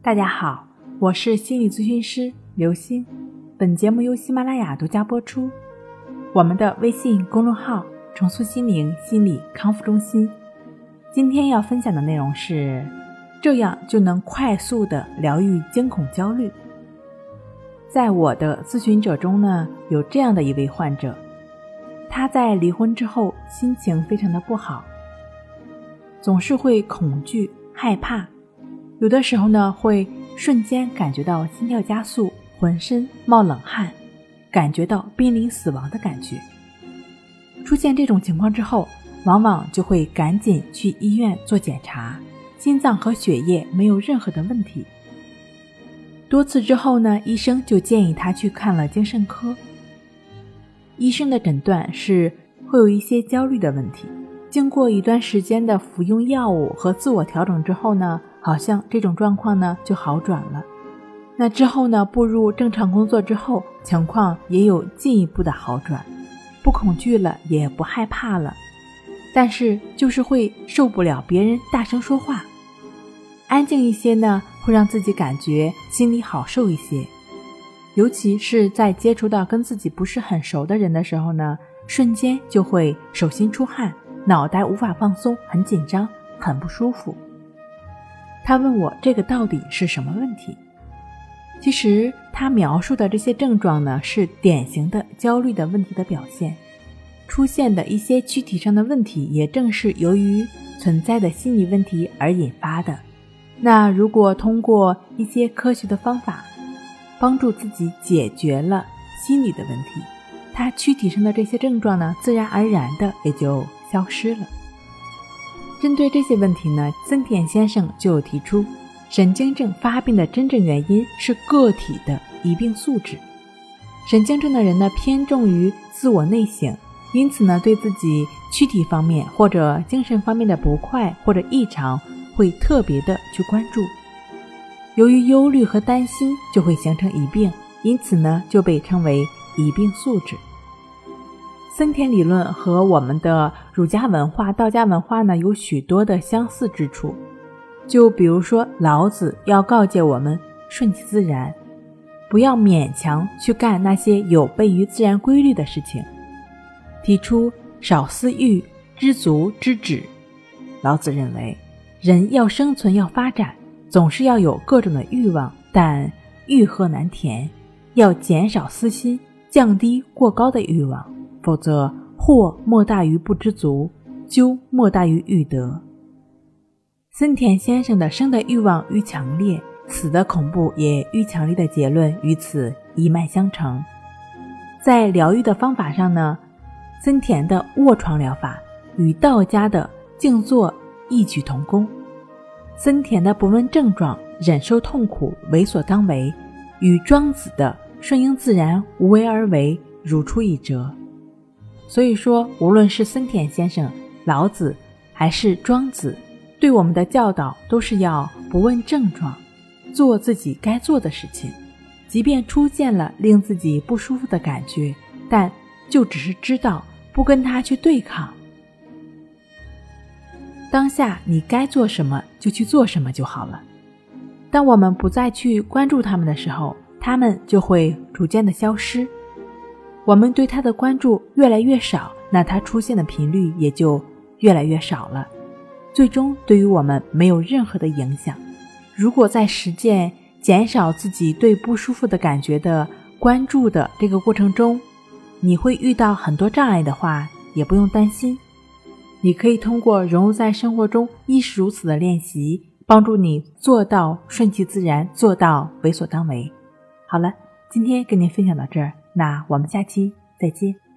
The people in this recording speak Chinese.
大家好，我是心理咨询师刘欣。本节目由喜马拉雅独家播出。我们的微信公众号“重塑心灵心理康复中心”。今天要分享的内容是：这样就能快速的疗愈惊恐焦虑。在我的咨询者中呢，有这样的一位患者，他在离婚之后心情非常的不好，总是会恐惧害怕。有的时候呢，会瞬间感觉到心跳加速，浑身冒冷汗，感觉到濒临死亡的感觉。出现这种情况之后，往往就会赶紧去医院做检查，心脏和血液没有任何的问题。多次之后呢，医生就建议他去看了精神科。医生的诊断是会有一些焦虑的问题。经过一段时间的服用药物和自我调整之后呢。好像这种状况呢就好转了。那之后呢，步入正常工作之后，情况也有进一步的好转，不恐惧了，也不害怕了。但是就是会受不了别人大声说话，安静一些呢，会让自己感觉心里好受一些。尤其是在接触到跟自己不是很熟的人的时候呢，瞬间就会手心出汗，脑袋无法放松，很紧张，很不舒服。他问我这个到底是什么问题？其实他描述的这些症状呢，是典型的焦虑的问题的表现，出现的一些躯体上的问题，也正是由于存在的心理问题而引发的。那如果通过一些科学的方法，帮助自己解决了心理的问题，他躯体上的这些症状呢，自然而然的也就消失了。针对这些问题呢，森田先生就提出，神经症发病的真正原因是个体的疑病素质。神经症的人呢，偏重于自我内省，因此呢，对自己躯体方面或者精神方面的不快或者异常，会特别的去关注。由于忧虑和担心，就会形成疑病，因此呢，就被称为疑病素质。森田理论和我们的儒家文化、道家文化呢有许多的相似之处，就比如说老子要告诫我们顺其自然，不要勉强去干那些有悖于自然规律的事情，提出少私欲，知足知止。老子认为，人要生存要发展，总是要有各种的欲望，但欲壑难填，要减少私心，降低过高的欲望。否则，祸莫大于不知足，咎莫大于欲得。森田先生的生的欲望愈强烈，死的恐怖也愈强烈的结论与此一脉相承。在疗愈的方法上呢，森田的卧床疗法与道家的静坐异曲同工。森田的不问症状，忍受痛苦，为所当为，与庄子的顺应自然，无为而为，如出一辙。所以说，无论是森田先生、老子，还是庄子，对我们的教导都是要不问症状，做自己该做的事情。即便出现了令自己不舒服的感觉，但就只是知道不跟他去对抗。当下你该做什么就去做什么就好了。当我们不再去关注他们的时候，他们就会逐渐的消失。我们对他的关注越来越少，那他出现的频率也就越来越少了，最终对于我们没有任何的影响。如果在实践减少自己对不舒服的感觉的关注的这个过程中，你会遇到很多障碍的话，也不用担心。你可以通过融入在生活中亦是如此的练习，帮助你做到顺其自然，做到为所当为。好了，今天跟您分享到这儿。那我们下期再见。